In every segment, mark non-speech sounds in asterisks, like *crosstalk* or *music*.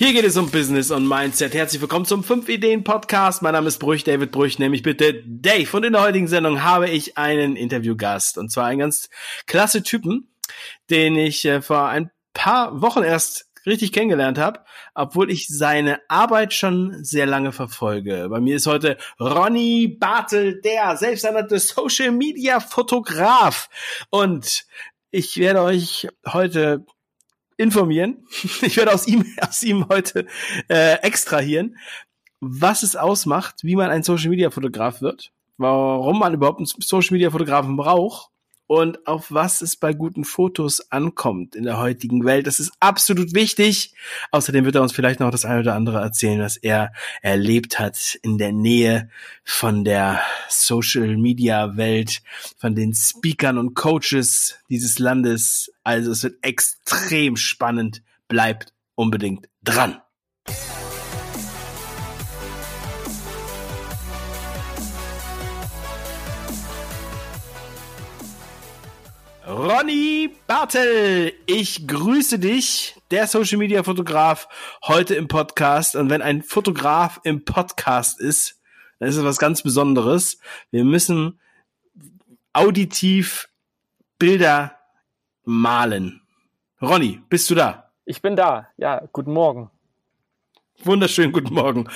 Hier geht es um Business und Mindset. Herzlich willkommen zum 5 Ideen Podcast. Mein Name ist Brüch, David Brüch, nämlich bitte Dave. Und in der heutigen Sendung habe ich einen Interviewgast. Und zwar einen ganz klasse Typen, den ich äh, vor ein paar Wochen erst richtig kennengelernt habe, obwohl ich seine Arbeit schon sehr lange verfolge. Bei mir ist heute Ronny Bartel, der selbsternannte Social Media Fotograf. Und ich werde euch heute informieren. *laughs* Ich werde aus ihm, aus ihm heute äh, extrahieren, was es ausmacht, wie man ein Social Media Fotograf wird, warum man überhaupt einen Social Media Fotografen braucht und auf was es bei guten Fotos ankommt in der heutigen Welt. Das ist absolut wichtig. Außerdem wird er uns vielleicht noch das eine oder andere erzählen, was er erlebt hat in der Nähe von der Social Media Welt, von den Speakern und Coaches dieses Landes. Also es wird extrem spannend. Bleibt unbedingt dran. Ronny Bartel, ich grüße dich, der Social Media Fotograf, heute im Podcast. Und wenn ein Fotograf im Podcast ist, dann ist es was ganz Besonderes. Wir müssen auditiv Bilder malen. Ronny, bist du da? Ich bin da. Ja, guten Morgen. Wunderschönen guten Morgen.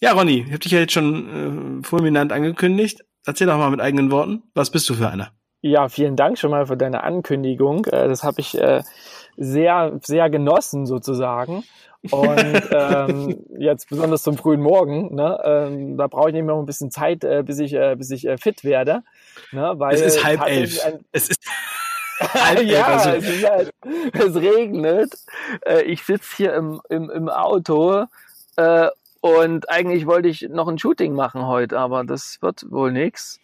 Ja, Ronny, ich habe dich ja jetzt schon äh, fulminant angekündigt. Erzähl doch mal mit eigenen Worten, was bist du für einer? Ja, vielen Dank schon mal für deine Ankündigung. Äh, das habe ich äh, sehr, sehr genossen sozusagen. Und *laughs* ähm, jetzt besonders zum frühen Morgen, ne, ähm, da brauche ich nämlich noch ein bisschen Zeit, äh, bis ich, äh, bis ich äh, fit werde. Ne, weil es ist halb elf. Es ist *laughs* halb ja, elf, also. es, ist halt, es regnet. Äh, ich sitze hier im, im, im Auto und eigentlich wollte ich noch ein Shooting machen heute, aber das wird wohl nichts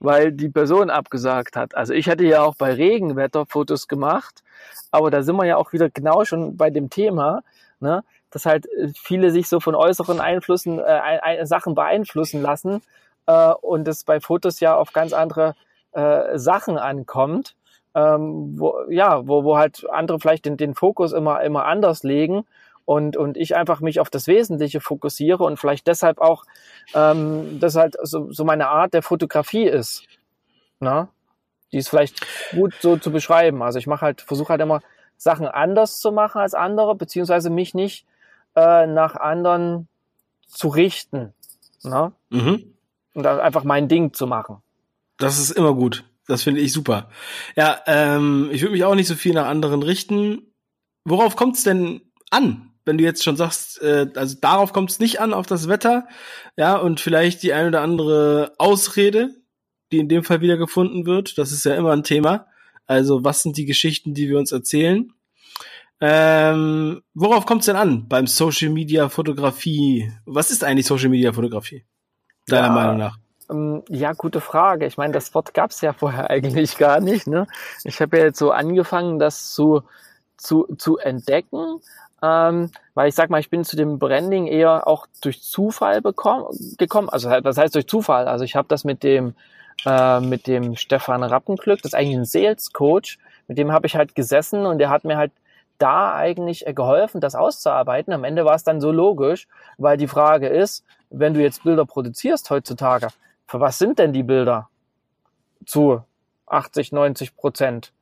weil die Person abgesagt hat. Also ich hatte ja auch bei Regenwetter Fotos gemacht, aber da sind wir ja auch wieder genau schon bei dem Thema, ne, dass halt äh, viele sich so von äußeren Einflüssen, äh, Sachen beeinflussen lassen äh, und es bei Fotos ja auf ganz andere äh, Sachen ankommt. Ähm, wo, ja, wo, wo halt andere vielleicht den, den Fokus immer, immer anders legen und, und ich einfach mich auf das Wesentliche fokussiere und vielleicht deshalb auch ähm, das halt so, so meine Art der Fotografie ist. Na? Die ist vielleicht gut so zu beschreiben. Also ich mache halt, versuche halt immer Sachen anders zu machen als andere, beziehungsweise mich nicht äh, nach anderen zu richten. Na? Mhm. Und einfach mein Ding zu machen. Das ist immer gut. Das finde ich super. Ja, ähm, ich würde mich auch nicht so viel nach anderen richten. Worauf kommt es denn an? Wenn du jetzt schon sagst, äh, also darauf kommt es nicht an, auf das Wetter, ja, und vielleicht die ein oder andere Ausrede, die in dem Fall wieder gefunden wird, das ist ja immer ein Thema. Also, was sind die Geschichten, die wir uns erzählen? Ähm, worauf kommt es denn an beim Social Media Fotografie? Was ist eigentlich Social Media Fotografie? Deiner ja, Meinung nach? Ähm, ja, gute Frage. Ich meine, das Wort gab es ja vorher *laughs* eigentlich gar nicht. Ne? Ich habe ja jetzt so angefangen, das zu, zu, zu entdecken ähm, weil ich sag mal, ich bin zu dem Branding eher auch durch Zufall bekommen, gekommen. Also was heißt durch Zufall? Also ich habe das mit dem äh, mit dem Stefan Rappenglück, das ist eigentlich ein Sales Coach, mit dem habe ich halt gesessen und der hat mir halt da eigentlich geholfen, das auszuarbeiten. Am Ende war es dann so logisch, weil die Frage ist, wenn du jetzt Bilder produzierst heutzutage, für was sind denn die Bilder? Zu 80, 90 Prozent.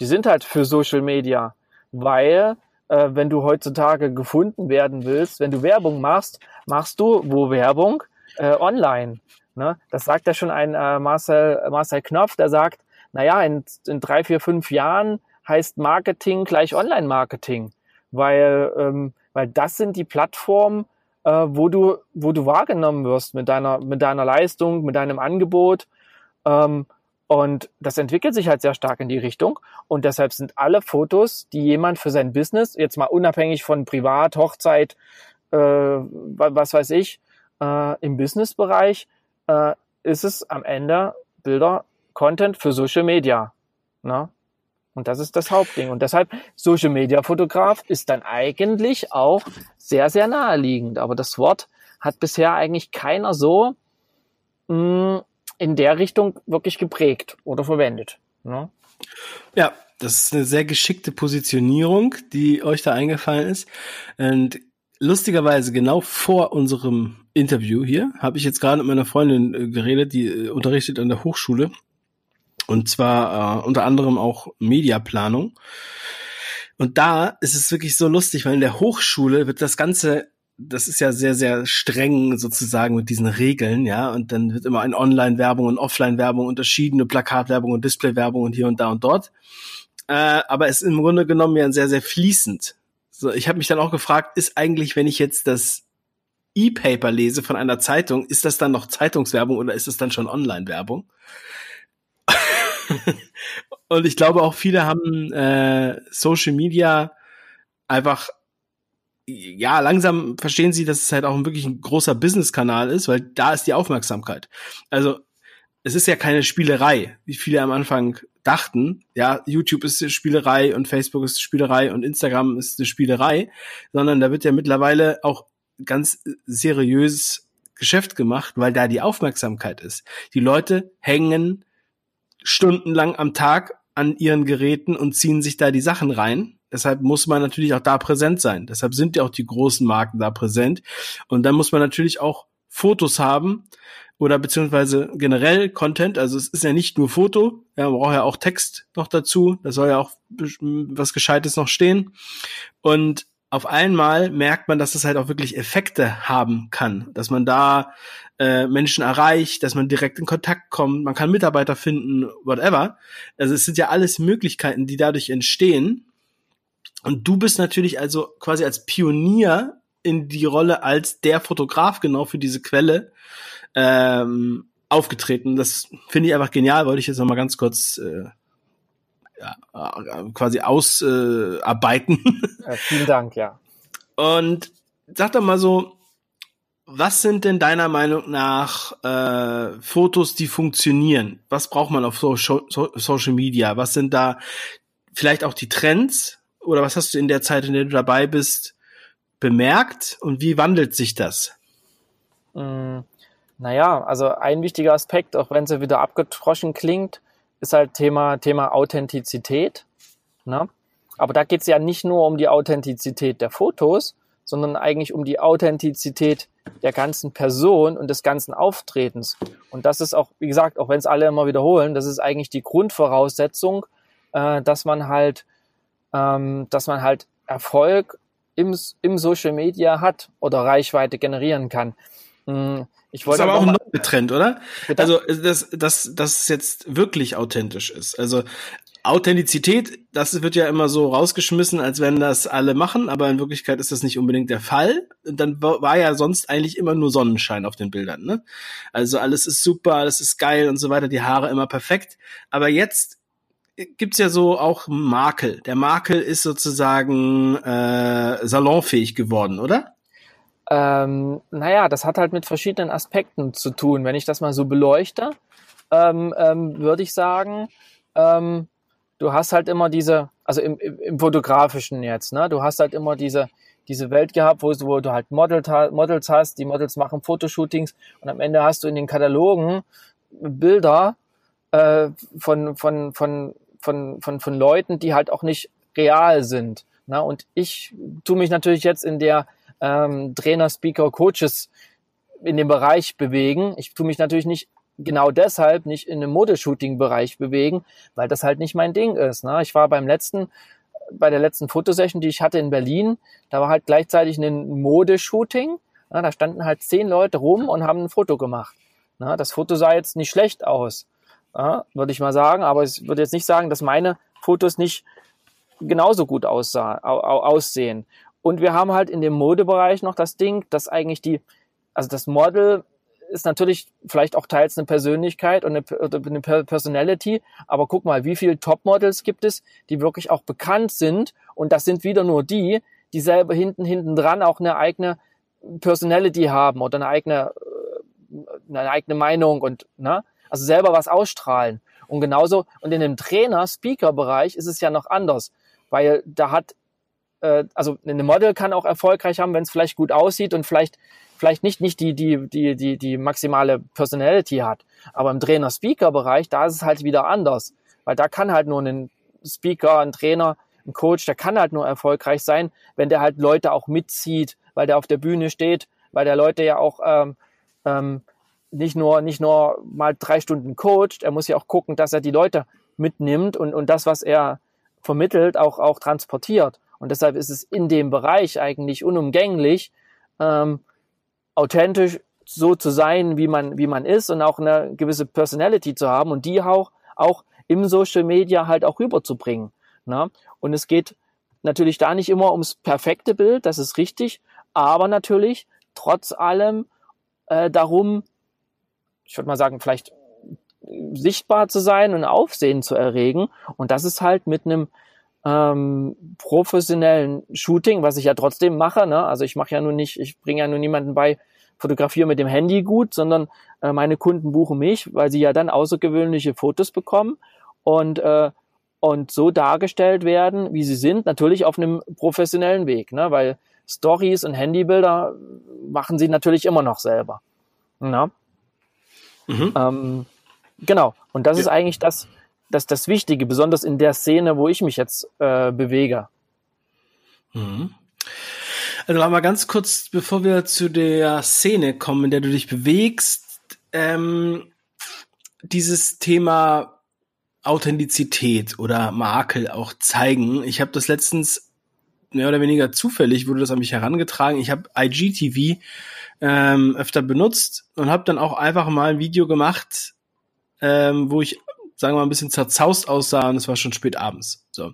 Die sind halt für Social Media, weil äh, wenn du heutzutage gefunden werden willst, wenn du Werbung machst, machst du wo Werbung? Äh, online. Ne? Das sagt ja schon ein äh, Marcel, Marcel Knopf, der sagt, naja, in, in drei, vier, fünf Jahren heißt Marketing gleich Online-Marketing, weil, ähm, weil das sind die Plattformen, äh, wo du, wo du wahrgenommen wirst mit deiner, mit deiner Leistung, mit deinem Angebot. Ähm, und das entwickelt sich halt sehr stark in die Richtung. Und deshalb sind alle Fotos, die jemand für sein Business, jetzt mal unabhängig von Privat, Hochzeit, äh, was weiß ich, äh, im Businessbereich, äh, ist es am Ende Bilder, Content für Social Media. Ne? Und das ist das Hauptding. Und deshalb, Social Media Fotograf ist dann eigentlich auch sehr, sehr naheliegend. Aber das Wort hat bisher eigentlich keiner so mh, mm, in der Richtung wirklich geprägt oder verwendet. Ne? Ja, das ist eine sehr geschickte Positionierung, die euch da eingefallen ist. Und lustigerweise genau vor unserem Interview hier habe ich jetzt gerade mit meiner Freundin äh, geredet, die äh, unterrichtet an der Hochschule und zwar äh, unter anderem auch Mediaplanung. Und da ist es wirklich so lustig, weil in der Hochschule wird das Ganze, das ist ja sehr, sehr streng sozusagen mit diesen Regeln, ja. Und dann wird immer in Online-Werbung und Offline-Werbung unterschieden, eine Plakatwerbung und Display-Werbung und hier und da und dort. Äh, aber es ist im Grunde genommen ja sehr, sehr fließend. So, ich habe mich dann auch gefragt, ist eigentlich, wenn ich jetzt das E-Paper lese von einer Zeitung, ist das dann noch Zeitungswerbung oder ist es dann schon Online-Werbung? *laughs* und ich glaube auch viele haben äh, Social Media einfach ja, langsam verstehen sie, dass es halt auch wirklich ein großer Business-Kanal ist, weil da ist die Aufmerksamkeit. Also, es ist ja keine Spielerei, wie viele am Anfang dachten. Ja, YouTube ist eine Spielerei und Facebook ist eine Spielerei und Instagram ist eine Spielerei, sondern da wird ja mittlerweile auch ganz seriös Geschäft gemacht, weil da die Aufmerksamkeit ist. Die Leute hängen stundenlang am Tag an ihren Geräten und ziehen sich da die Sachen rein. Deshalb muss man natürlich auch da präsent sein. Deshalb sind ja auch die großen Marken da präsent. Und dann muss man natürlich auch Fotos haben oder beziehungsweise generell Content. Also es ist ja nicht nur Foto, ja, man braucht ja auch Text noch dazu. Da soll ja auch was Gescheites noch stehen. Und auf einmal merkt man, dass das halt auch wirklich Effekte haben kann, dass man da äh, Menschen erreicht, dass man direkt in Kontakt kommt, man kann Mitarbeiter finden, whatever. Also es sind ja alles Möglichkeiten, die dadurch entstehen. Und du bist natürlich also quasi als Pionier in die Rolle als der Fotograf genau für diese Quelle ähm, aufgetreten. Das finde ich einfach genial, wollte ich jetzt noch mal ganz kurz äh, ja, äh, quasi ausarbeiten. Äh, *laughs* vielen Dank, ja. Und sag doch mal so, was sind denn deiner Meinung nach äh, Fotos, die funktionieren? Was braucht man auf so so Social Media? Was sind da vielleicht auch die Trends? Oder was hast du in der Zeit, in der du dabei bist, bemerkt? Und wie wandelt sich das? Mm, naja, also ein wichtiger Aspekt, auch wenn es ja wieder abgetroschen klingt, ist halt Thema, Thema Authentizität. Ne? Aber da geht es ja nicht nur um die Authentizität der Fotos, sondern eigentlich um die Authentizität der ganzen Person und des ganzen Auftretens. Und das ist auch, wie gesagt, auch wenn es alle immer wiederholen, das ist eigentlich die Grundvoraussetzung, äh, dass man halt, ähm, dass man halt Erfolg im, im Social Media hat oder Reichweite generieren kann. Hm, ich wollte das ist aber auch ein neuer Trend, oder? Bitte? Also, dass, dass, dass es jetzt wirklich authentisch ist. Also, Authentizität, das wird ja immer so rausgeschmissen, als wenn das alle machen, aber in Wirklichkeit ist das nicht unbedingt der Fall. Dann war ja sonst eigentlich immer nur Sonnenschein auf den Bildern, ne? Also alles ist super, alles ist geil und so weiter, die Haare immer perfekt. Aber jetzt gibt's ja so auch Makel. Der Makel ist sozusagen äh, salonfähig geworden, oder? Ähm, naja, das hat halt mit verschiedenen Aspekten zu tun. Wenn ich das mal so beleuchte, ähm, ähm, würde ich sagen, ähm, du hast halt immer diese, also im, im, im Fotografischen jetzt, ne, du hast halt immer diese, diese Welt gehabt, wo, wo du halt Model, Models hast, die Models machen Fotoshootings und am Ende hast du in den Katalogen Bilder äh, von, von, von, von, von, von Leuten, die halt auch nicht real sind. Ne? Und ich tue mich natürlich jetzt in der ähm, Trainer, Speaker, Coaches in dem Bereich bewegen. Ich tue mich natürlich nicht genau deshalb nicht in einem Modeshooting-Bereich bewegen, weil das halt nicht mein Ding ist. Ne? Ich war beim letzten, bei der letzten Fotosession, die ich hatte in Berlin, da war halt gleichzeitig ein Modeshooting. Ne? Da standen halt zehn Leute rum und haben ein Foto gemacht. Ne? Das Foto sah jetzt nicht schlecht aus, würde ich mal sagen, aber ich würde jetzt nicht sagen, dass meine Fotos nicht genauso gut aussah, aussehen. Und wir haben halt in dem Modebereich noch das Ding, dass eigentlich die, also das Model ist natürlich vielleicht auch teils eine Persönlichkeit und eine, eine Personality, aber guck mal, wie viele Topmodels gibt es, die wirklich auch bekannt sind. Und das sind wieder nur die, die selber hinten hinten dran auch eine eigene Personality haben oder eine eigene äh, eine eigene Meinung und ne, also selber was ausstrahlen. Und genauso und in dem Trainer Speaker Bereich ist es ja noch anders, weil da hat äh, also eine Model kann auch erfolgreich haben, wenn es vielleicht gut aussieht und vielleicht vielleicht nicht, nicht die, die, die, die, die maximale Personality hat. Aber im Trainer-Speaker-Bereich, da ist es halt wieder anders. Weil da kann halt nur ein Speaker, ein Trainer ein Coach, der kann halt nur erfolgreich sein, wenn der halt Leute auch mitzieht, weil der auf der Bühne steht, weil der Leute ja auch ähm, ähm, nicht nur nicht nur mal drei Stunden coacht, er muss ja auch gucken, dass er die Leute mitnimmt und, und das, was er vermittelt, auch, auch transportiert. Und deshalb ist es in dem Bereich eigentlich unumgänglich, ähm, authentisch so zu sein, wie man, wie man ist und auch eine gewisse Personality zu haben und die auch, auch im Social Media halt auch rüberzubringen. Ne? Und es geht natürlich da nicht immer ums perfekte Bild, das ist richtig, aber natürlich trotz allem äh, darum, ich würde mal sagen, vielleicht sichtbar zu sein und Aufsehen zu erregen. Und das ist halt mit einem ähm, professionellen Shooting, was ich ja trotzdem mache. Ne? Also ich mache ja nur nicht, ich bringe ja nur niemanden bei, fotografiere mit dem Handy gut, sondern äh, meine Kunden buchen mich, weil sie ja dann außergewöhnliche Fotos bekommen und äh, und so dargestellt werden, wie sie sind, natürlich auf einem professionellen Weg, ne? weil Stories und Handybilder machen sie natürlich immer noch selber. Ne? Mhm. Ähm, genau. Und das ja. ist eigentlich das, das, das Wichtige, besonders in der Szene, wo ich mich jetzt äh, bewege. Mhm. Also mal ganz kurz, bevor wir zu der Szene kommen, in der du dich bewegst, ähm, dieses Thema Authentizität oder Makel auch zeigen. Ich habe das letztens mehr oder weniger zufällig wurde das an mich herangetragen. Ich habe IGTV ähm, öfter benutzt und habe dann auch einfach mal ein Video gemacht, ähm, wo ich, sagen wir mal, ein bisschen zerzaust aussah und es war schon spät abends. So.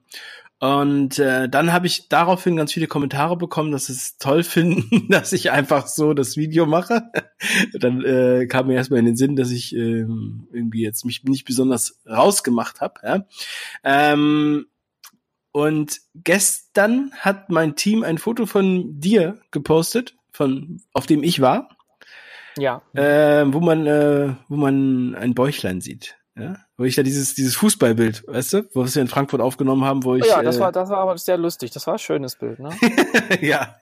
Und äh, dann habe ich daraufhin ganz viele Kommentare bekommen, dass sie es toll *laughs* finden, dass ich einfach so das Video mache. *laughs* dann äh, kam mir erstmal in den Sinn, dass ich äh, irgendwie jetzt mich nicht besonders rausgemacht habe. Ja? Ähm, und gestern hat mein Team ein Foto von dir gepostet, von auf dem ich war. Ja. Äh, wo man, äh, wo man ein Bäuchlein sieht. Ja? Wo ich da dieses, dieses Fußballbild, weißt du, wo wir in Frankfurt aufgenommen haben, wo ich. Oh ja, das äh, war, das war aber sehr lustig. Das war ein schönes Bild, ne? *laughs* ja.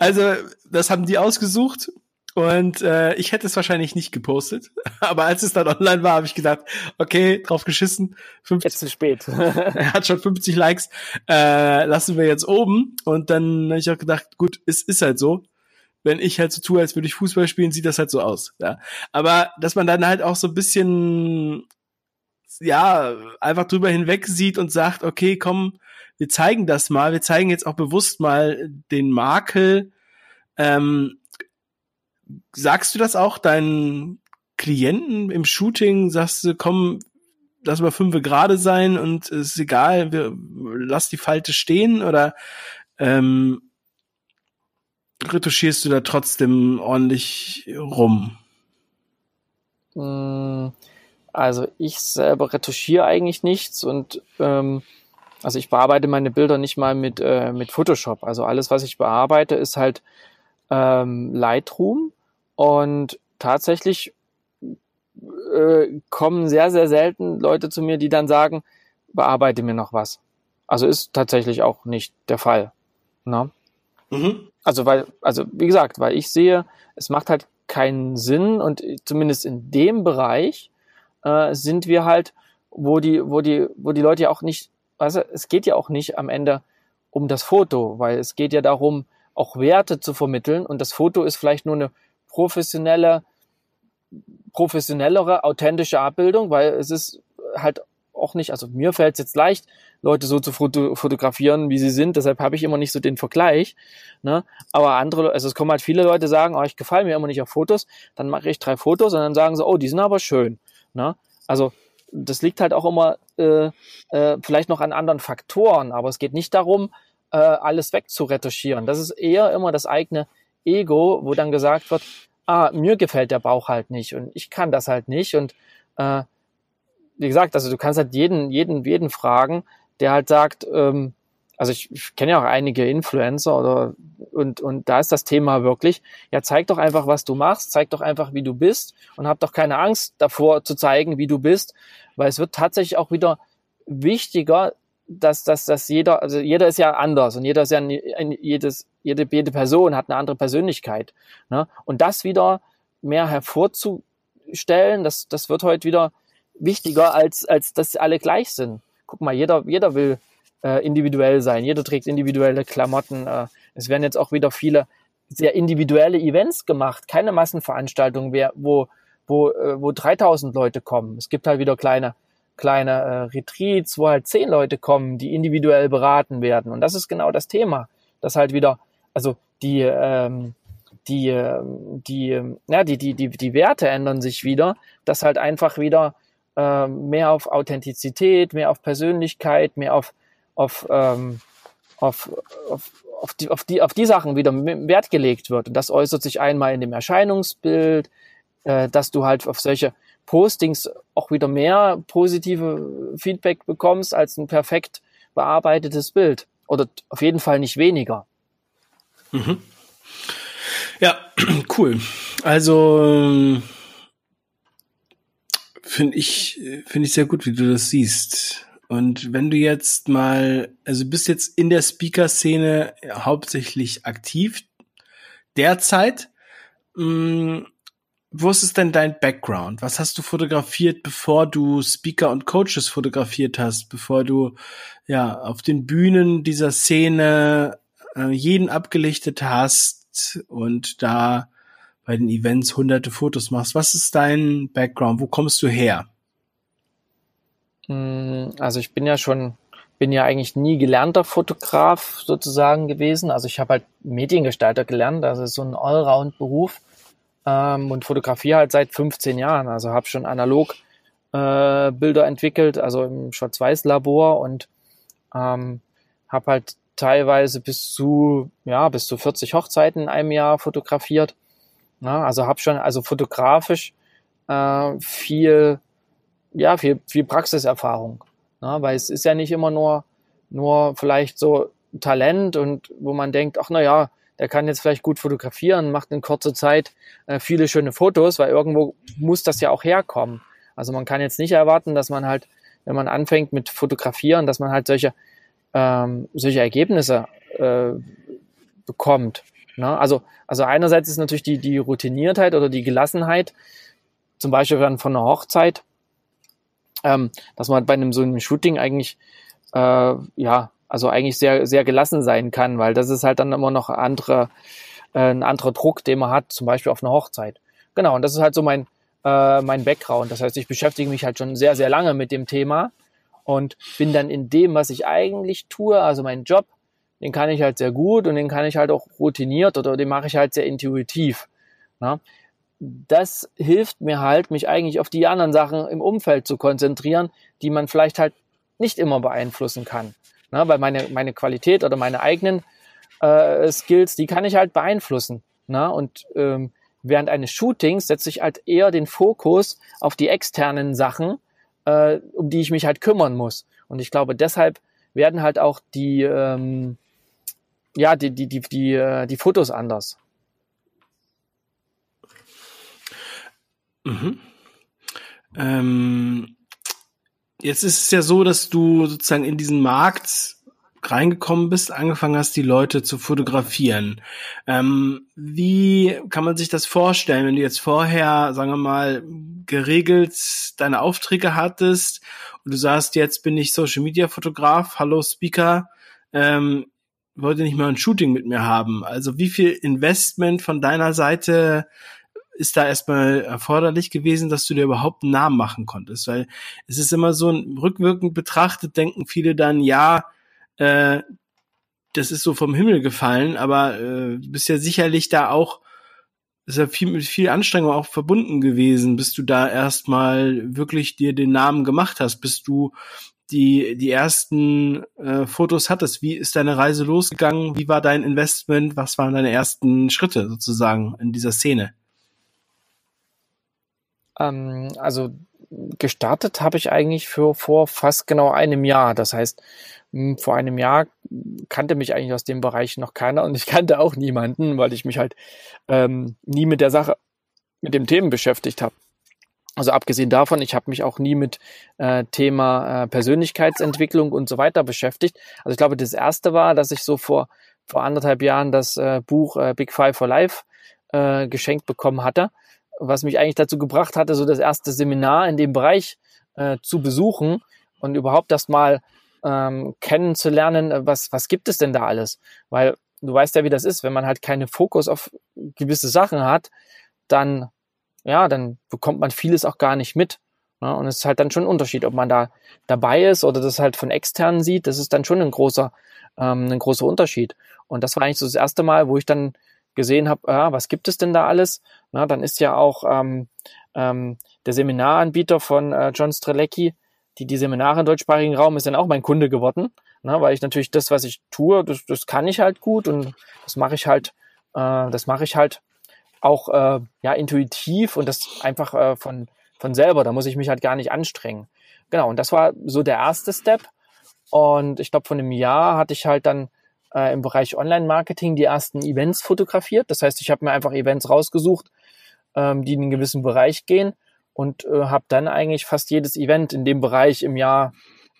Also, das haben die ausgesucht und äh, ich hätte es wahrscheinlich nicht gepostet. *laughs* Aber als es dann online war, habe ich gedacht, okay, drauf geschissen. 50, jetzt zu spät. *laughs* er hat schon 50 Likes. Äh, lassen wir jetzt oben. Und dann habe ich auch gedacht, gut, es ist halt so. Wenn ich halt so tue, als würde ich Fußball spielen, sieht das halt so aus. Ja. Aber dass man dann halt auch so ein bisschen ja, einfach drüber hinweg sieht und sagt, okay, komm, wir zeigen das mal, wir zeigen jetzt auch bewusst mal den Makel, ähm, sagst du das auch deinen Klienten im Shooting? Sagst du, komm, lass mal fünf gerade sein und es ist egal, wir, lass die Falte stehen oder ähm, retuschierst du da trotzdem ordentlich rum? Hm, also ich selber retuschiere eigentlich nichts und ähm, also ich bearbeite meine Bilder nicht mal mit, äh, mit Photoshop. Also alles, was ich bearbeite, ist halt ähm, Lightroom und tatsächlich äh, kommen sehr, sehr selten Leute zu mir, die dann sagen, bearbeite mir noch was. Also ist tatsächlich auch nicht der Fall. Ne? Mhm. Also weil, also wie gesagt, weil ich sehe, es macht halt keinen Sinn und zumindest in dem Bereich äh, sind wir halt, wo die, wo die, wo die Leute ja auch nicht, also es geht ja auch nicht am Ende um das Foto, weil es geht ja darum, auch Werte zu vermitteln und das Foto ist vielleicht nur eine professionelle, professionellere, authentische Abbildung, weil es ist halt auch nicht, also mir fällt es jetzt leicht, Leute so zu foto fotografieren, wie sie sind, deshalb habe ich immer nicht so den Vergleich. Ne? Aber andere, also es kommen halt viele Leute sagen, oh, ich gefalle mir immer nicht auf Fotos, dann mache ich drei Fotos und dann sagen sie, oh, die sind aber schön. Ne? Also das liegt halt auch immer äh, äh, vielleicht noch an anderen Faktoren, aber es geht nicht darum, äh, alles wegzuretuschieren. Das ist eher immer das eigene Ego, wo dann gesagt wird, ah, mir gefällt der Bauch halt nicht und ich kann das halt nicht. Und äh, wie gesagt, also du kannst halt jeden, jeden, jeden fragen, der halt sagt, ähm, also ich, ich kenne ja auch einige Influencer oder und, und da ist das Thema wirklich, ja, zeig doch einfach, was du machst, zeig doch einfach, wie du bist und hab doch keine Angst davor zu zeigen, wie du bist, weil es wird tatsächlich auch wieder wichtiger, dass, dass, dass jeder, also jeder ist ja anders und jeder ist ja ein, ein, jedes, jede, jede Person hat eine andere Persönlichkeit. Ne? Und das wieder mehr hervorzustellen, das, das wird heute wieder wichtiger, als, als dass alle gleich sind. Guck mal, jeder, jeder will äh, individuell sein. Jeder trägt individuelle Klamotten. Äh, es werden jetzt auch wieder viele sehr individuelle Events gemacht, keine Massenveranstaltungen, wo, wo, äh, wo 3000 Leute kommen. Es gibt halt wieder kleine, kleine äh, Retreats, wo halt 10 Leute kommen, die individuell beraten werden. Und das ist genau das Thema, dass halt wieder, also die, ähm, die, ähm, die, ja, die, die, die, die Werte ändern sich wieder, dass halt einfach wieder äh, mehr auf Authentizität, mehr auf Persönlichkeit, mehr auf, auf, ähm, auf, auf, auf, die, auf, die, auf die Sachen wieder Wert gelegt wird. Und das äußert sich einmal in dem Erscheinungsbild, äh, dass du halt auf solche Postings auch wieder mehr positive Feedback bekommst als ein perfekt bearbeitetes Bild. Oder auf jeden Fall nicht weniger. Mhm. Ja, *clears throat* cool. Also finde ich finde ich sehr gut, wie du das siehst. Und wenn du jetzt mal, also bist jetzt in der Speaker-Szene hauptsächlich aktiv derzeit. Mh, mm, wo ist denn dein Background? Was hast du fotografiert, bevor du Speaker und Coaches fotografiert hast, bevor du ja auf den Bühnen dieser Szene äh, jeden abgelichtet hast und da bei den Events hunderte Fotos machst? Was ist dein Background? Wo kommst du her? Mm, also ich bin ja schon, bin ja eigentlich nie gelernter Fotograf sozusagen gewesen. Also ich habe halt Mediengestalter gelernt, also so ein Allround-Beruf ähm, und fotografiere halt seit 15 Jahren. Also habe schon analog äh, Bilder entwickelt, also im Schwarz-Weiß-Labor und ähm, habe halt teilweise bis zu ja bis zu 40 Hochzeiten in einem Jahr fotografiert. Ja, also habe schon also fotografisch äh, viel ja, viel, viel Praxiserfahrung. Ja, weil es ist ja nicht immer nur, nur vielleicht so Talent und wo man denkt, ach na ja, der kann jetzt vielleicht gut fotografieren, macht in kurzer Zeit äh, viele schöne Fotos, weil irgendwo muss das ja auch herkommen. Also man kann jetzt nicht erwarten, dass man halt, wenn man anfängt mit Fotografieren, dass man halt solche, ähm, solche Ergebnisse äh, bekommt. Ne? Also, also einerseits ist natürlich die, die Routiniertheit oder die Gelassenheit, zum Beispiel dann von einer Hochzeit, ähm, dass man bei einem so einem Shooting eigentlich äh, ja also eigentlich sehr sehr gelassen sein kann, weil das ist halt dann immer noch andere äh, ein anderer Druck, den man hat, zum Beispiel auf einer Hochzeit. Genau, und das ist halt so mein äh, mein Background. Das heißt, ich beschäftige mich halt schon sehr sehr lange mit dem Thema und bin dann in dem, was ich eigentlich tue, also meinen Job, den kann ich halt sehr gut und den kann ich halt auch routiniert oder den mache ich halt sehr intuitiv. Na? das hilft mir halt, mich eigentlich auf die anderen Sachen im Umfeld zu konzentrieren, die man vielleicht halt nicht immer beeinflussen kann. Na, weil meine, meine Qualität oder meine eigenen äh, Skills, die kann ich halt beeinflussen. Na? Und ähm, während eines Shootings setze ich halt eher den Fokus auf die externen Sachen, äh, um die ich mich halt kümmern muss. Und ich glaube, deshalb werden halt auch die, ähm, ja, die, die, die, die, äh, die Fotos anders. Mhm. Ähm, jetzt ist es ja so, dass du sozusagen in diesen Markt reingekommen bist, angefangen hast, die Leute zu fotografieren. Ähm, wie kann man sich das vorstellen, wenn du jetzt vorher, sagen wir mal, geregelt deine Aufträge hattest und du sagst, jetzt bin ich Social Media Fotograf, hallo Speaker, ähm, wollte nicht mal ein Shooting mit mir haben. Also wie viel Investment von deiner Seite ist da erstmal erforderlich gewesen, dass du dir überhaupt einen Namen machen konntest? Weil es ist immer so rückwirkend betrachtet, denken viele dann, ja, äh, das ist so vom Himmel gefallen, aber äh, bist ja sicherlich da auch, ist ja viel mit viel Anstrengung auch verbunden gewesen, bis du da erstmal wirklich dir den Namen gemacht hast, bis du die, die ersten äh, Fotos hattest. Wie ist deine Reise losgegangen? Wie war dein Investment? Was waren deine ersten Schritte sozusagen in dieser Szene? Ähm, also gestartet habe ich eigentlich für vor fast genau einem Jahr. Das heißt, hm, vor einem Jahr kannte mich eigentlich aus dem Bereich noch keiner und ich kannte auch niemanden, weil ich mich halt ähm, nie mit der Sache, mit dem Themen beschäftigt habe. Also abgesehen davon, ich habe mich auch nie mit äh, Thema äh, Persönlichkeitsentwicklung und so weiter beschäftigt. Also ich glaube, das erste war, dass ich so vor vor anderthalb Jahren das äh, Buch äh, Big Five for Life äh, geschenkt bekommen hatte was mich eigentlich dazu gebracht hatte, so das erste Seminar in dem Bereich äh, zu besuchen und überhaupt erst mal ähm, kennenzulernen, äh, was, was gibt es denn da alles? Weil du weißt ja, wie das ist, wenn man halt keinen Fokus auf gewisse Sachen hat, dann, ja, dann bekommt man vieles auch gar nicht mit. Ne? Und es ist halt dann schon ein Unterschied, ob man da dabei ist oder das halt von externen sieht. Das ist dann schon ein großer, ähm, ein großer Unterschied. Und das war eigentlich so das erste Mal, wo ich dann gesehen habe, ja, was gibt es denn da alles? Na, dann ist ja auch ähm, ähm, der Seminaranbieter von äh, John Strelecki, die die Seminare im deutschsprachigen Raum, ist dann auch mein Kunde geworden, ne, weil ich natürlich das, was ich tue, das, das kann ich halt gut und das mache ich halt, äh, das mache ich halt auch äh, ja intuitiv und das einfach äh, von von selber. Da muss ich mich halt gar nicht anstrengen. Genau. Und das war so der erste Step. Und ich glaube, von einem Jahr hatte ich halt dann äh, im Bereich Online-Marketing die ersten Events fotografiert. Das heißt, ich habe mir einfach Events rausgesucht, ähm, die in einen gewissen Bereich gehen und äh, habe dann eigentlich fast jedes Event in dem Bereich im Jahr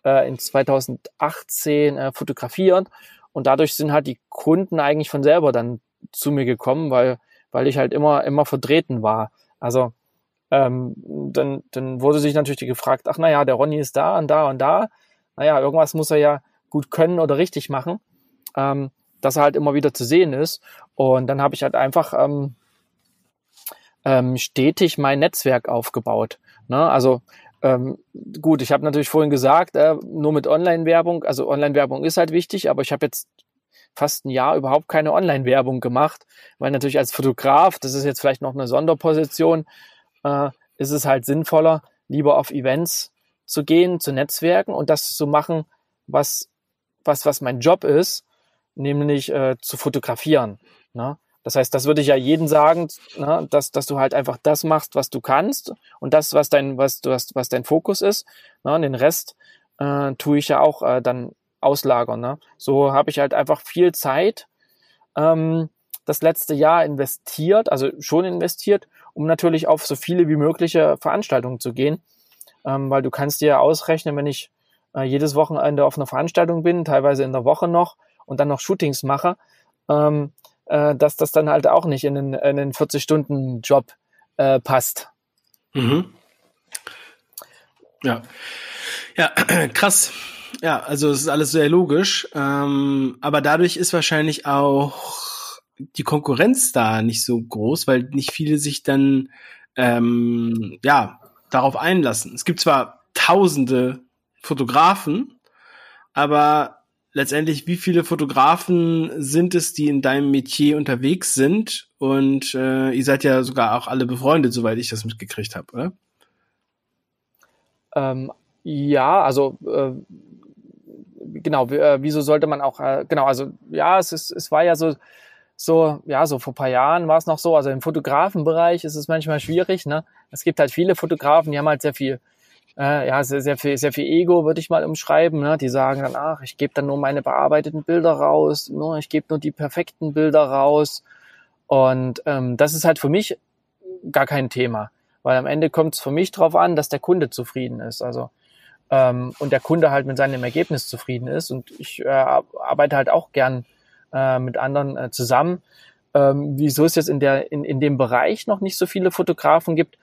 äh, in 2018 äh, fotografiert und dadurch sind halt die Kunden eigentlich von selber dann zu mir gekommen, weil weil ich halt immer immer vertreten war. Also ähm, dann dann wurde sich natürlich gefragt, ach naja, der Ronny ist da und da und da, naja, irgendwas muss er ja gut können oder richtig machen, ähm, dass er halt immer wieder zu sehen ist und dann habe ich halt einfach ähm, ähm, stetig mein Netzwerk aufgebaut. Ne? Also ähm, gut, ich habe natürlich vorhin gesagt, äh, nur mit Online-Werbung, also Online-Werbung ist halt wichtig, aber ich habe jetzt fast ein Jahr überhaupt keine Online-Werbung gemacht, weil natürlich als Fotograf, das ist jetzt vielleicht noch eine Sonderposition, äh, ist es halt sinnvoller, lieber auf Events zu gehen, zu Netzwerken und das zu machen, was, was, was mein Job ist, nämlich äh, zu fotografieren. Ne? Das heißt, das würde ich ja jeden sagen, ne, dass, dass du halt einfach das machst, was du kannst und das, was dein, was du hast, was dein Fokus ist. Ne, und den Rest äh, tue ich ja auch äh, dann auslagern. Ne? So habe ich halt einfach viel Zeit ähm, das letzte Jahr investiert, also schon investiert, um natürlich auf so viele wie mögliche Veranstaltungen zu gehen. Ähm, weil du kannst dir ausrechnen, wenn ich äh, jedes Wochenende auf einer Veranstaltung bin, teilweise in der Woche noch und dann noch Shootings mache, ähm, äh, dass das dann halt auch nicht in den, in den 40-Stunden-Job äh, passt. Mhm. Ja. Ja, *clears throat* krass. Ja, also es ist alles sehr logisch. Ähm, aber dadurch ist wahrscheinlich auch die Konkurrenz da nicht so groß, weil nicht viele sich dann ähm, ja darauf einlassen. Es gibt zwar tausende Fotografen, aber letztendlich, wie viele Fotografen sind es, die in deinem Metier unterwegs sind? Und äh, ihr seid ja sogar auch alle befreundet, soweit ich das mitgekriegt habe, oder? Ähm, ja, also äh, genau, äh, wieso sollte man auch, äh, genau, also ja, es ist, es war ja so, so, ja, so vor paar Jahren war es noch so, also im Fotografenbereich ist es manchmal schwierig, ne? Es gibt halt viele Fotografen, die haben halt sehr viel äh, ja, sehr, sehr viel, sehr viel Ego, würde ich mal umschreiben. Ne? Die sagen dann, ach, ich gebe dann nur meine bearbeiteten Bilder raus, nur, ich gebe nur die perfekten Bilder raus. Und ähm, das ist halt für mich gar kein Thema. Weil am Ende kommt es für mich darauf an, dass der Kunde zufrieden ist. Also ähm, und der Kunde halt mit seinem Ergebnis zufrieden ist. Und ich äh, arbeite halt auch gern äh, mit anderen äh, zusammen. Ähm, wieso es jetzt in der in, in dem Bereich noch nicht so viele Fotografen gibt,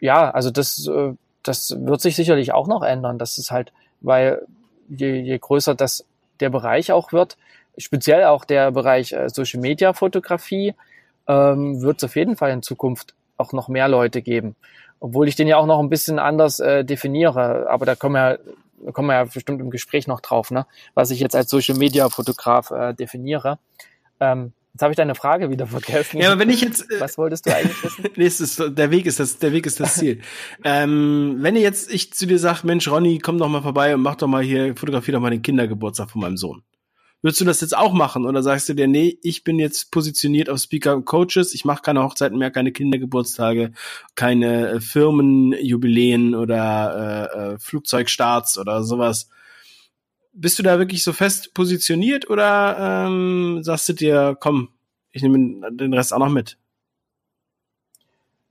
ja, also das äh, das wird sich sicherlich auch noch ändern. Das ist halt, weil je, je größer das der Bereich auch wird, speziell auch der Bereich äh, Social Media Fotografie, ähm, wird es auf jeden Fall in Zukunft auch noch mehr Leute geben. Obwohl ich den ja auch noch ein bisschen anders äh, definiere, aber da kommen wir, da kommen wir ja bestimmt im Gespräch noch drauf, ne? was ich jetzt als Social Media Fotograf äh, definiere. Ähm, Jetzt habe ich deine Frage wieder vergessen. Ja, aber wenn ich jetzt. Äh, Was wolltest du eigentlich wissen? *laughs* nee, es ist, der Weg ist das, der Weg ist das Ziel. ähm, wenn jetzt ich zu dir sage, Mensch, Ronny, komm doch mal vorbei und mach doch mal hier, fotografier doch mal den Kindergeburtstag von meinem Sohn. Würdest du das jetzt auch machen? Oder sagst du dir, nee, ich bin jetzt positioniert auf Speaker und Coaches, ich mache keine Hochzeiten mehr, keine Kindergeburtstage, keine äh, Firmenjubiläen oder äh, äh, Flugzeugstarts oder sowas bist du da wirklich so fest positioniert oder ähm, sagst du dir, komm, ich nehme den Rest auch noch mit?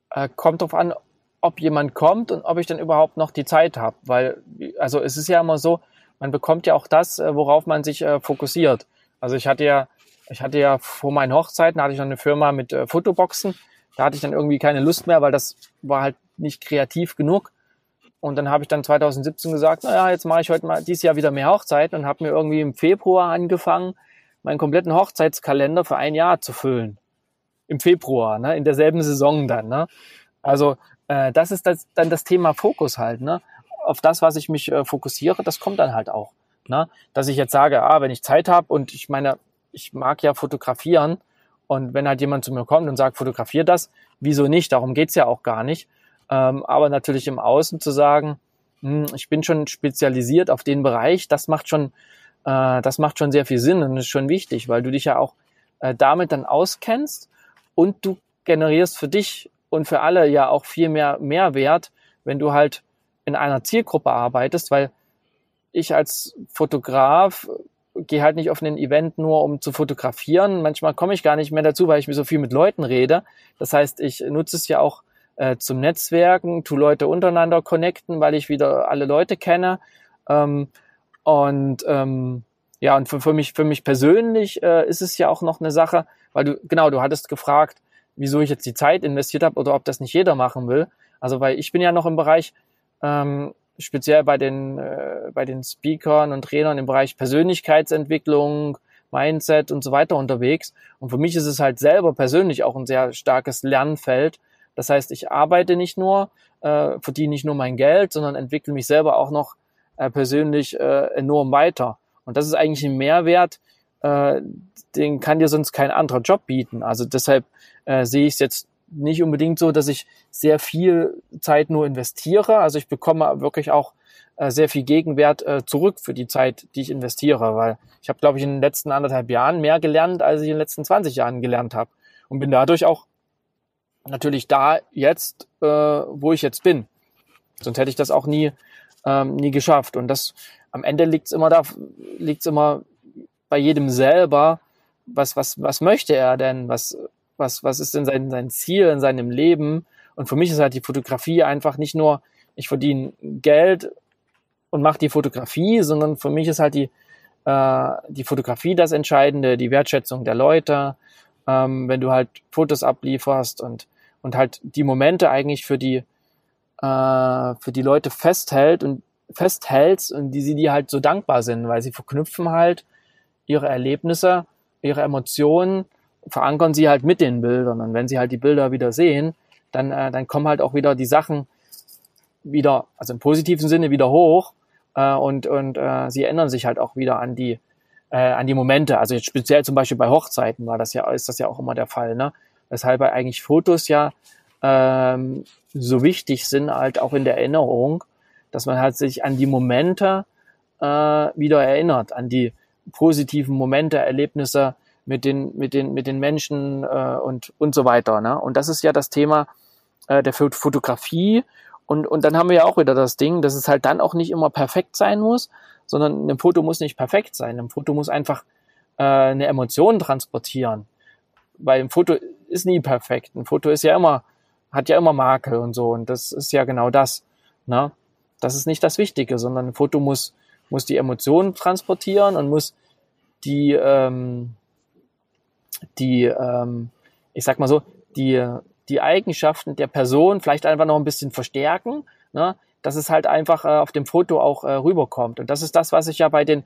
Äh, kommt drauf an, ob jemand kommt und ob ich dann überhaupt noch die Zeit habe. Weil, also es ist ja immer so, man bekommt ja auch das, äh, worauf man sich äh, fokussiert. Also ich hatte ja, ich hatte ja vor meinen Hochzeiten hatte ich noch eine Firma mit äh, Fotoboxen. Da hatte ich dann irgendwie keine Lust mehr, weil das war halt nicht kreativ genug. Und dann habe ich dann 2017 gesagt, naja, jetzt mache ich heute mal dieses Jahr wieder mehr Hochzeiten und habe mir irgendwie im Februar angefangen, meinen kompletten Hochzeitskalender für ein Jahr zu füllen. Im Februar, ne? in derselben Saison dann. Ne? Also äh, das ist das, dann das Thema Fokus halt. Ne? Auf das, was ich mich äh, fokussiere, das kommt dann halt auch. Ne? Dass ich jetzt sage, ah, wenn ich Zeit habe und ich meine, ich mag ja fotografieren und wenn halt jemand zu mir kommt und sagt, fotografier das, wieso nicht? Darum geht's ja auch gar nicht. Ähm, aber natürlich im Außen zu sagen, hm, ich bin schon spezialisiert auf den Bereich, das macht schon, äh, das macht schon sehr viel Sinn und ist schon wichtig, weil du dich ja auch äh, damit dann auskennst und du generierst für dich und für alle ja auch viel mehr Mehrwert, wenn du halt in einer Zielgruppe arbeitest, weil ich als Fotograf gehe halt nicht auf ein Event nur, um zu fotografieren. Manchmal komme ich gar nicht mehr dazu, weil ich mir so viel mit Leuten rede. Das heißt, ich nutze es ja auch äh, zum Netzwerken, tu Leute untereinander connecten, weil ich wieder alle Leute kenne. Ähm, und ähm, ja, und für, für mich, für mich persönlich äh, ist es ja auch noch eine Sache, weil du, genau, du hattest gefragt, wieso ich jetzt die Zeit investiert habe oder ob das nicht jeder machen will. Also weil ich bin ja noch im Bereich, ähm, speziell bei den, äh, bei den Speakern und Trainern im Bereich Persönlichkeitsentwicklung, Mindset und so weiter unterwegs. Und für mich ist es halt selber persönlich auch ein sehr starkes Lernfeld, das heißt, ich arbeite nicht nur, äh, verdiene nicht nur mein Geld, sondern entwickle mich selber auch noch äh, persönlich äh, enorm weiter. Und das ist eigentlich ein Mehrwert, äh, den kann dir sonst kein anderer Job bieten. Also deshalb äh, sehe ich es jetzt nicht unbedingt so, dass ich sehr viel Zeit nur investiere. Also ich bekomme wirklich auch äh, sehr viel Gegenwert äh, zurück für die Zeit, die ich investiere, weil ich habe, glaube ich, in den letzten anderthalb Jahren mehr gelernt, als ich in den letzten 20 Jahren gelernt habe und bin dadurch auch natürlich da jetzt, äh, wo ich jetzt bin. Sonst hätte ich das auch nie, ähm, nie geschafft. Und das am Ende liegt's immer da, liegt's immer bei jedem selber, was, was, was möchte er denn? Was, was, was ist denn sein, sein Ziel in seinem Leben? Und für mich ist halt die Fotografie einfach nicht nur, ich verdiene Geld und mache die Fotografie, sondern für mich ist halt die, äh, die Fotografie das Entscheidende, die Wertschätzung der Leute, ähm, wenn du halt Fotos ablieferst und und halt die Momente eigentlich für die äh, für die Leute festhält und festhältst und die sie dir halt so dankbar sind, weil sie verknüpfen halt ihre Erlebnisse, ihre Emotionen, verankern sie halt mit den Bildern und wenn sie halt die Bilder wieder sehen, dann äh, dann kommen halt auch wieder die Sachen wieder, also im positiven Sinne wieder hoch äh, und und äh, sie erinnern sich halt auch wieder an die äh, an die Momente. Also jetzt speziell zum Beispiel bei Hochzeiten war das ja ist das ja auch immer der Fall, ne? weshalb eigentlich Fotos ja ähm, so wichtig sind, halt auch in der Erinnerung, dass man halt sich an die Momente äh, wieder erinnert, an die positiven Momente, Erlebnisse mit den, mit den, mit den Menschen äh, und, und so weiter. Ne? Und das ist ja das Thema äh, der Fotografie. Und, und dann haben wir ja auch wieder das Ding, dass es halt dann auch nicht immer perfekt sein muss, sondern ein Foto muss nicht perfekt sein. Ein Foto muss einfach äh, eine Emotion transportieren. Weil ein Foto ist nie perfekt. Ein Foto ist ja immer, hat ja immer Makel und so. Und das ist ja genau das. Ne? Das ist nicht das Wichtige, sondern ein Foto muss, muss die Emotionen transportieren und muss die, ähm, die, ähm, ich sag mal so, die, die Eigenschaften der Person vielleicht einfach noch ein bisschen verstärken, ne? dass es halt einfach äh, auf dem Foto auch äh, rüberkommt. Und das ist das, was ich ja bei den,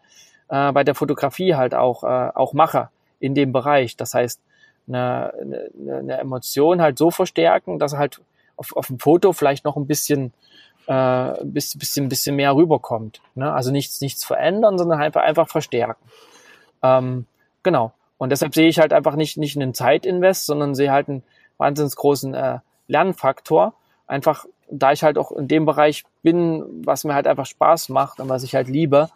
äh, bei der Fotografie halt auch, äh, auch mache in dem Bereich. Das heißt, eine, eine, eine Emotion halt so verstärken, dass halt auf, auf dem Foto vielleicht noch ein bisschen äh, bisschen, bisschen, mehr rüberkommt. Ne? Also nichts, nichts verändern, sondern einfach, einfach verstärken. Ähm, genau. Und deshalb sehe ich halt einfach nicht, nicht einen Zeitinvest, sondern sehe halt einen wahnsinnig großen äh, Lernfaktor. Einfach, da ich halt auch in dem Bereich bin, was mir halt einfach Spaß macht und was ich halt liebe.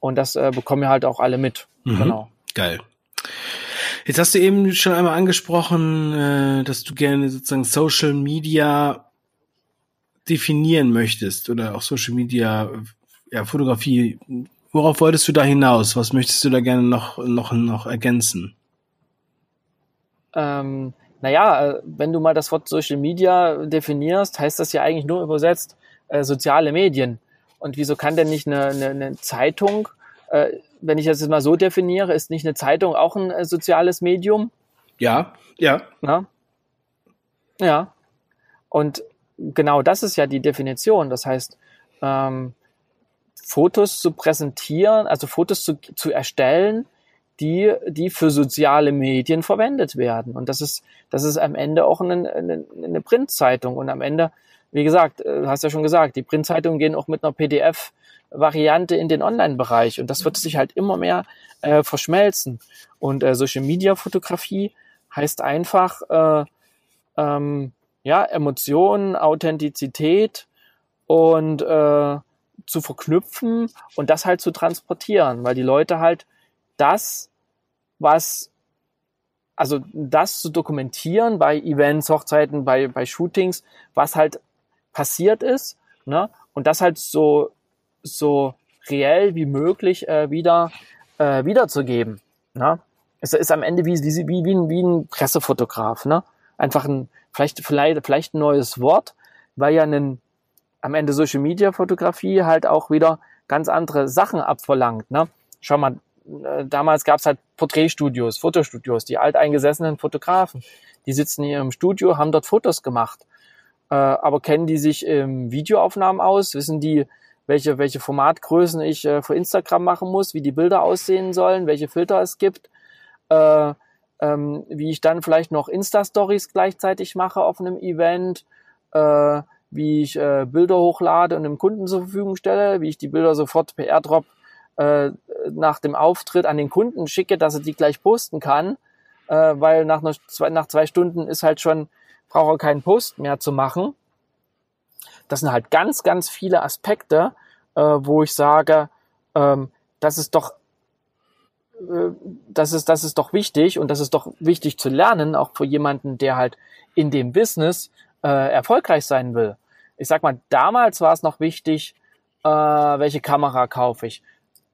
Und das äh, bekommen wir halt auch alle mit. Mhm. Genau. Geil. Jetzt hast du eben schon einmal angesprochen, äh, dass du gerne sozusagen Social Media definieren möchtest oder auch Social Media, ja, Fotografie. Worauf wolltest du da hinaus? Was möchtest du da gerne noch, noch, noch ergänzen? Ähm, naja, äh, wenn du mal das Wort Social Media definierst, heißt das ja eigentlich nur übersetzt äh, soziale Medien. Und wieso kann denn nicht eine, eine, eine Zeitung äh, wenn ich das jetzt mal so definiere, ist nicht eine Zeitung auch ein äh, soziales Medium? Ja, ja. Na? Ja. Und genau das ist ja die Definition. Das heißt, ähm, Fotos zu präsentieren, also Fotos zu, zu erstellen, die, die für soziale Medien verwendet werden. Und das ist, das ist am Ende auch eine, eine, eine Printzeitung. Und am Ende, wie gesagt, äh, hast ja schon gesagt, die Printzeitungen gehen auch mit einer PDF-Variante in den Online-Bereich. Und das wird sich halt immer mehr äh, verschmelzen. Und äh, Social Media Fotografie heißt einfach, äh, ähm, ja, Emotionen, Authentizität und äh, zu verknüpfen und das halt zu transportieren, weil die Leute halt das, was, also das zu dokumentieren bei Events, Hochzeiten, bei, bei Shootings, was halt passiert ist, ne? Und das halt so, so reell wie möglich äh, wieder äh, wiederzugeben. Ne? Es ist am Ende wie, wie, wie, wie, ein, wie ein Pressefotograf, ne? Einfach ein, vielleicht, vielleicht, vielleicht ein neues Wort, weil ja ein, am Ende Social Media Fotografie halt auch wieder ganz andere Sachen abverlangt. Ne? Schau mal, äh, damals gab es halt Porträtstudios, Fotostudios, die alteingesessenen Fotografen, die sitzen hier im Studio, haben dort Fotos gemacht. Äh, aber kennen die sich im Videoaufnahmen aus? Wissen die, welche, welche Formatgrößen ich äh, für Instagram machen muss, wie die Bilder aussehen sollen, welche Filter es gibt, äh, ähm, wie ich dann vielleicht noch Insta-Stories gleichzeitig mache auf einem Event, äh, wie ich äh, Bilder hochlade und dem Kunden zur Verfügung stelle, wie ich die Bilder sofort per AirDrop äh, nach dem Auftritt an den Kunden schicke, dass er die gleich posten kann, äh, weil nach, einer, zwei, nach zwei Stunden ist halt schon, braucht er keinen Post mehr zu machen. Das sind halt ganz, ganz viele Aspekte, äh, wo ich sage, ähm, das ist doch äh, das ist, das ist doch wichtig und das ist doch wichtig zu lernen, auch für jemanden, der halt in dem Business äh, erfolgreich sein will. Ich sag mal, damals war es noch wichtig, äh, welche Kamera kaufe ich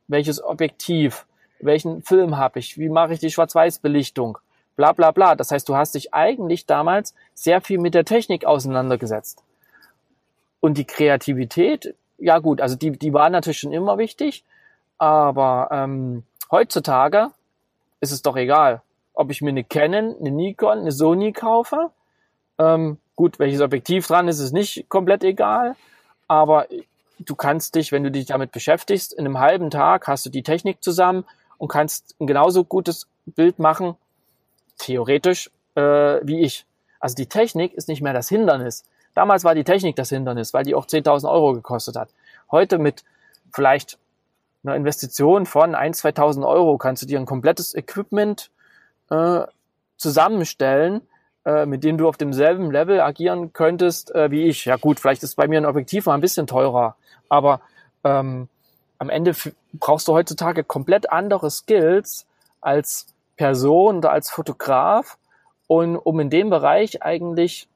welches Objektiv, welchen Film habe ich, wie mache ich die Schwarz-Weiß-Belichtung, bla bla bla. Das heißt, du hast dich eigentlich damals sehr viel mit der Technik auseinandergesetzt. Und die Kreativität, ja gut, also die, die war natürlich schon immer wichtig, aber ähm, heutzutage ist es doch egal, ob ich mir eine Canon, eine Nikon, eine Sony kaufe. Ähm, gut, welches Objektiv dran ist, ist nicht komplett egal, aber du kannst dich, wenn du dich damit beschäftigst, in einem halben Tag hast du die Technik zusammen und kannst ein genauso gutes Bild machen, theoretisch, äh, wie ich. Also die Technik ist nicht mehr das Hindernis. Damals war die Technik das Hindernis, weil die auch 10.000 Euro gekostet hat. Heute mit vielleicht einer Investition von 1.000, 2.000 Euro kannst du dir ein komplettes Equipment äh, zusammenstellen, äh, mit dem du auf demselben Level agieren könntest äh, wie ich. Ja gut, vielleicht ist bei mir ein Objektiv mal ein bisschen teurer, aber ähm, am Ende brauchst du heutzutage komplett andere Skills als Person oder als Fotograf und um in dem Bereich eigentlich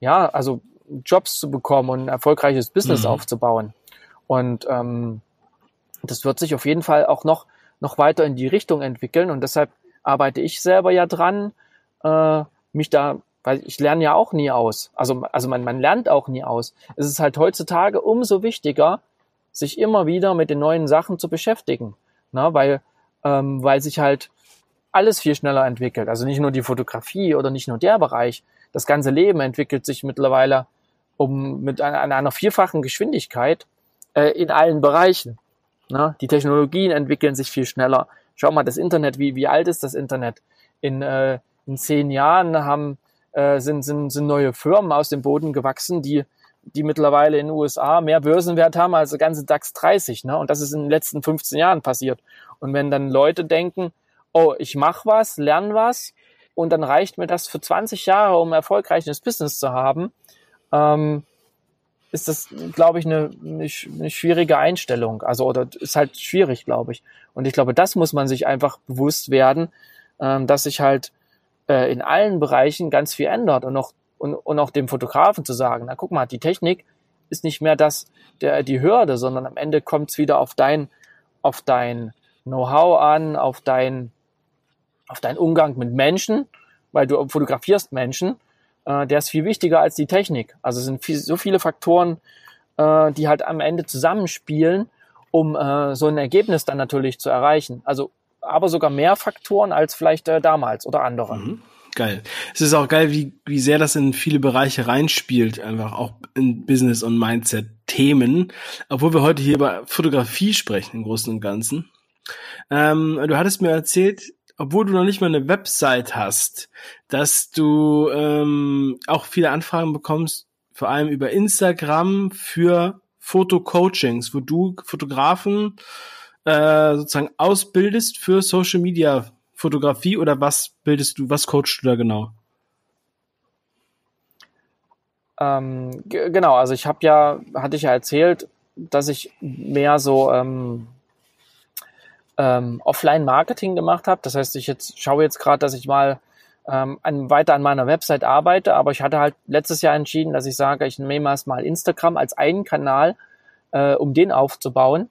ja also Jobs zu bekommen und ein erfolgreiches Business mhm. aufzubauen und ähm, das wird sich auf jeden Fall auch noch noch weiter in die Richtung entwickeln und deshalb arbeite ich selber ja dran äh, mich da weil ich lerne ja auch nie aus. Also, also man, man lernt auch nie aus. Es ist halt heutzutage umso wichtiger, sich immer wieder mit den neuen Sachen zu beschäftigen. Na, weil, ähm, weil sich halt alles viel schneller entwickelt. Also nicht nur die Fotografie oder nicht nur der Bereich. Das ganze Leben entwickelt sich mittlerweile um mit einer, einer vierfachen Geschwindigkeit äh, in allen Bereichen. Na, die Technologien entwickeln sich viel schneller. Schau mal, das Internet, wie, wie alt ist das Internet? In, äh, in zehn Jahren haben äh, sind, sind, sind neue Firmen aus dem Boden gewachsen, die, die mittlerweile in den USA mehr Börsenwert haben als der ganze DAX 30. Ne? Und das ist in den letzten 15 Jahren passiert. Und wenn dann Leute denken, oh, ich mache was, lerne was und dann reicht mir das für 20 Jahre, um erfolgreiches Business zu haben, ähm, ist das, glaube ich, eine, eine, schwierige Einstellung. Also, oder ist halt schwierig, glaube ich. Und ich glaube, das muss man sich einfach bewusst werden, ähm, dass sich halt äh, in allen Bereichen ganz viel ändert und auch, und, und auch dem Fotografen zu sagen, na guck mal, die Technik ist nicht mehr das, der, die Hürde, sondern am Ende kommt es wieder auf dein, auf dein Know-how an, auf dein, auf deinen Umgang mit Menschen, weil du fotografierst Menschen, äh, der ist viel wichtiger als die Technik. Also es sind viel, so viele Faktoren, äh, die halt am Ende zusammenspielen, um äh, so ein Ergebnis dann natürlich zu erreichen. Also aber sogar mehr Faktoren als vielleicht äh, damals oder andere. Mhm. Geil. Es ist auch geil, wie, wie sehr das in viele Bereiche reinspielt, einfach auch in Business und Mindset. Themen, obwohl wir heute hier über Fotografie sprechen im Großen und Ganzen. Ähm, du hattest mir erzählt, obwohl du noch nicht mal eine Website hast, dass du ähm, auch viele Anfragen bekommst, vor allem über Instagram für Fotocoachings, wo du Fotografen äh, sozusagen ausbildest für Social Media Fotografie oder was bildest du, was coachst du da genau? Ähm, genau, also ich habe ja, hatte ich ja erzählt, dass ich mehr so ähm, ähm, Offline-Marketing gemacht habe. Das heißt, ich jetzt schaue jetzt gerade, dass ich mal ähm, weiter an meiner Website arbeite, aber ich hatte halt letztes Jahr entschieden, dass ich sage, ich nehme erstmal Instagram als einen Kanal, äh, um den aufzubauen.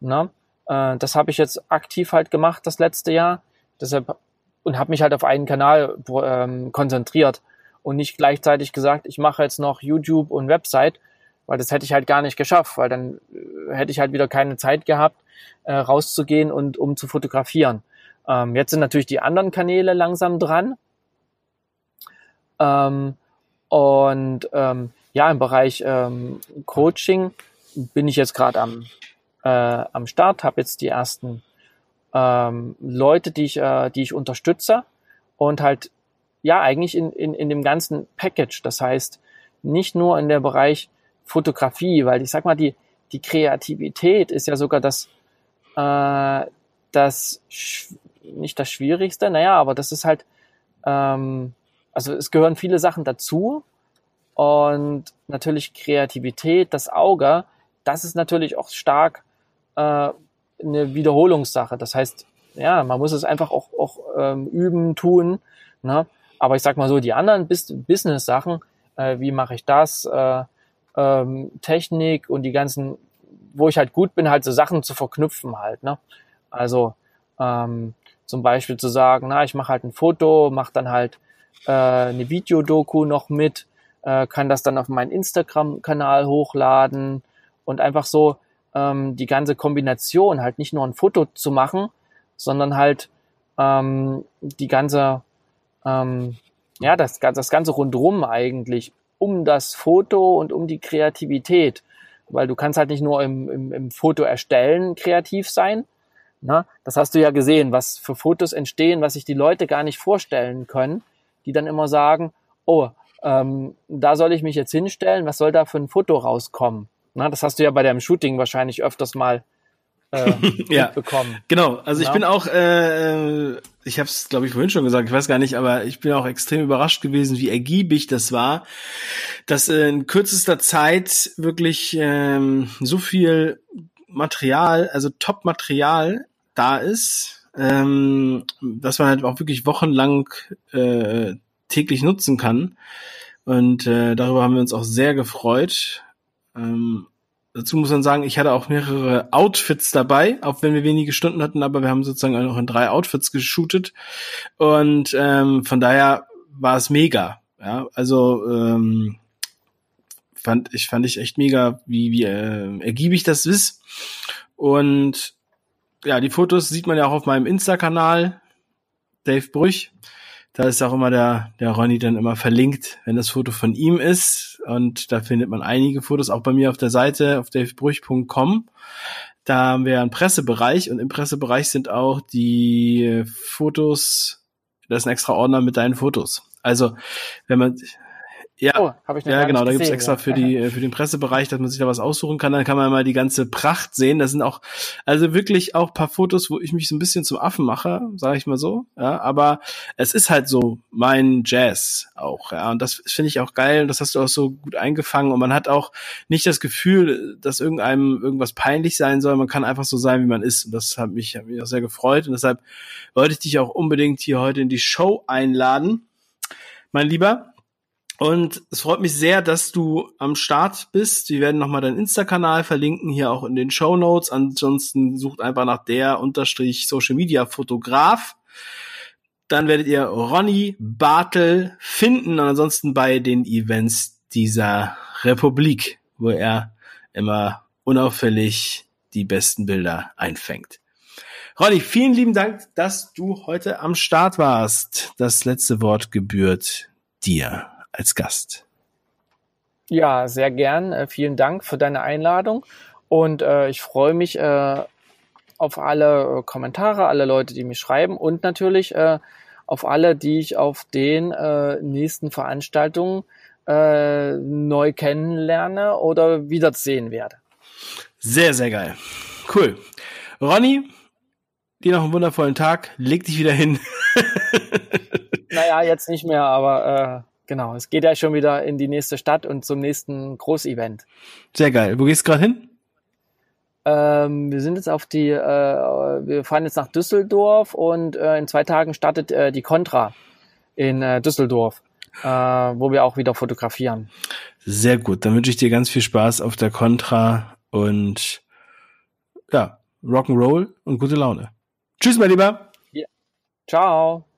Ne? Äh, das habe ich jetzt aktiv halt gemacht das letzte Jahr. Deshalb und habe mich halt auf einen Kanal ähm, konzentriert und nicht gleichzeitig gesagt, ich mache jetzt noch YouTube und Website, weil das hätte ich halt gar nicht geschafft, weil dann äh, hätte ich halt wieder keine Zeit gehabt, äh, rauszugehen und um zu fotografieren. Ähm, jetzt sind natürlich die anderen Kanäle langsam dran. Ähm, und ähm, ja, im Bereich ähm, Coaching bin ich jetzt gerade am, äh, am Start, habe jetzt die ersten ähm, Leute, die ich, äh, die ich unterstütze und halt ja eigentlich in, in, in dem ganzen Package. Das heißt, nicht nur in der Bereich Fotografie, weil ich sag mal, die, die Kreativität ist ja sogar das, äh, das nicht das Schwierigste, naja, aber das ist halt, ähm, also es gehören viele Sachen dazu und natürlich Kreativität, das Auge, das ist natürlich auch stark äh, eine Wiederholungssache. Das heißt, ja, man muss es einfach auch, auch ähm, üben, tun. Ne? Aber ich sag mal so, die anderen Business-Sachen, äh, wie mache ich das, äh, ähm, Technik und die ganzen, wo ich halt gut bin, halt so Sachen zu verknüpfen halt. Ne? Also ähm, zum Beispiel zu sagen, na, ich mache halt ein Foto, mache dann halt äh, eine Videodoku noch mit, äh, kann das dann auf meinen Instagram-Kanal hochladen und einfach so ähm, die ganze Kombination, halt nicht nur ein Foto zu machen, sondern halt ähm, die ganze, ähm, ja, das, das ganze rundrum eigentlich um das Foto und um die Kreativität. Weil du kannst halt nicht nur im, im, im Foto erstellen kreativ sein. Na, ne? das hast du ja gesehen, was für Fotos entstehen, was sich die Leute gar nicht vorstellen können, die dann immer sagen, oh, ähm, da soll ich mich jetzt hinstellen, was soll da für ein Foto rauskommen? Na, das hast du ja bei deinem Shooting wahrscheinlich öfters mal äh, *laughs* ja, bekommen. Genau, also ja. ich bin auch, äh, ich habe es glaube ich vorhin schon gesagt, ich weiß gar nicht, aber ich bin auch extrem überrascht gewesen, wie ergiebig das war, dass in kürzester Zeit wirklich ähm, so viel Material, also Top-Material da ist, ähm, dass man halt auch wirklich wochenlang äh, täglich nutzen kann. Und äh, darüber haben wir uns auch sehr gefreut. Ähm, dazu muss man sagen, ich hatte auch mehrere Outfits dabei, auch wenn wir wenige Stunden hatten, aber wir haben sozusagen auch noch in drei Outfits geshootet. Und ähm, von daher war es mega. Ja, also ähm, fand ich fand ich echt mega, wie wie äh, ergiebig das ist. Und ja, die Fotos sieht man ja auch auf meinem Insta-Kanal, Dave Brüch. Da ist auch immer der, der Ronny dann immer verlinkt, wenn das Foto von ihm ist. Und da findet man einige Fotos, auch bei mir auf der Seite auf davebrüch.com. Da haben wir einen Pressebereich und im Pressebereich sind auch die Fotos, das ist ein extra Ordner mit deinen Fotos. Also, wenn man, ja, oh, hab ich ja genau, da gibt's extra ja. für die äh, für den Pressebereich, dass man sich da was aussuchen kann. Dann kann man mal die ganze Pracht sehen. Das sind auch also wirklich auch paar Fotos, wo ich mich so ein bisschen zum Affen mache, sage ich mal so. Ja, aber es ist halt so mein Jazz auch. Ja, und das finde ich auch geil. Und das hast du auch so gut eingefangen. Und man hat auch nicht das Gefühl, dass irgendeinem irgendwas peinlich sein soll. Man kann einfach so sein, wie man ist. Und das hat mich, hat mich auch sehr gefreut. Und deshalb wollte ich dich auch unbedingt hier heute in die Show einladen, mein Lieber. Und es freut mich sehr, dass du am Start bist. Wir werden nochmal deinen Insta-Kanal verlinken, hier auch in den Show Notes. Ansonsten sucht einfach nach der unterstrich Social Media Fotograf. Dann werdet ihr Ronny Bartel finden und ansonsten bei den Events dieser Republik, wo er immer unauffällig die besten Bilder einfängt. Ronny, vielen lieben Dank, dass du heute am Start warst. Das letzte Wort gebührt dir als Gast. Ja, sehr gern. Äh, vielen Dank für deine Einladung. Und äh, ich freue mich äh, auf alle äh, Kommentare, alle Leute, die mich schreiben und natürlich äh, auf alle, die ich auf den äh, nächsten Veranstaltungen äh, neu kennenlerne oder wiedersehen werde. Sehr, sehr geil. Cool. Ronny, dir noch einen wundervollen Tag. Leg dich wieder hin. *laughs* naja, jetzt nicht mehr, aber äh, genau, es geht ja schon wieder in die nächste Stadt und zum nächsten Großevent. Sehr geil. Wo gehst du gerade hin? Ähm, wir sind jetzt auf die, äh, wir fahren jetzt nach Düsseldorf und äh, in zwei Tagen startet äh, die Contra in äh, Düsseldorf, äh, wo wir auch wieder fotografieren. Sehr gut. Dann wünsche ich dir ganz viel Spaß auf der Contra und ja, Rock'n'Roll und gute Laune. Tschüss, mein Lieber. Ja. Ciao.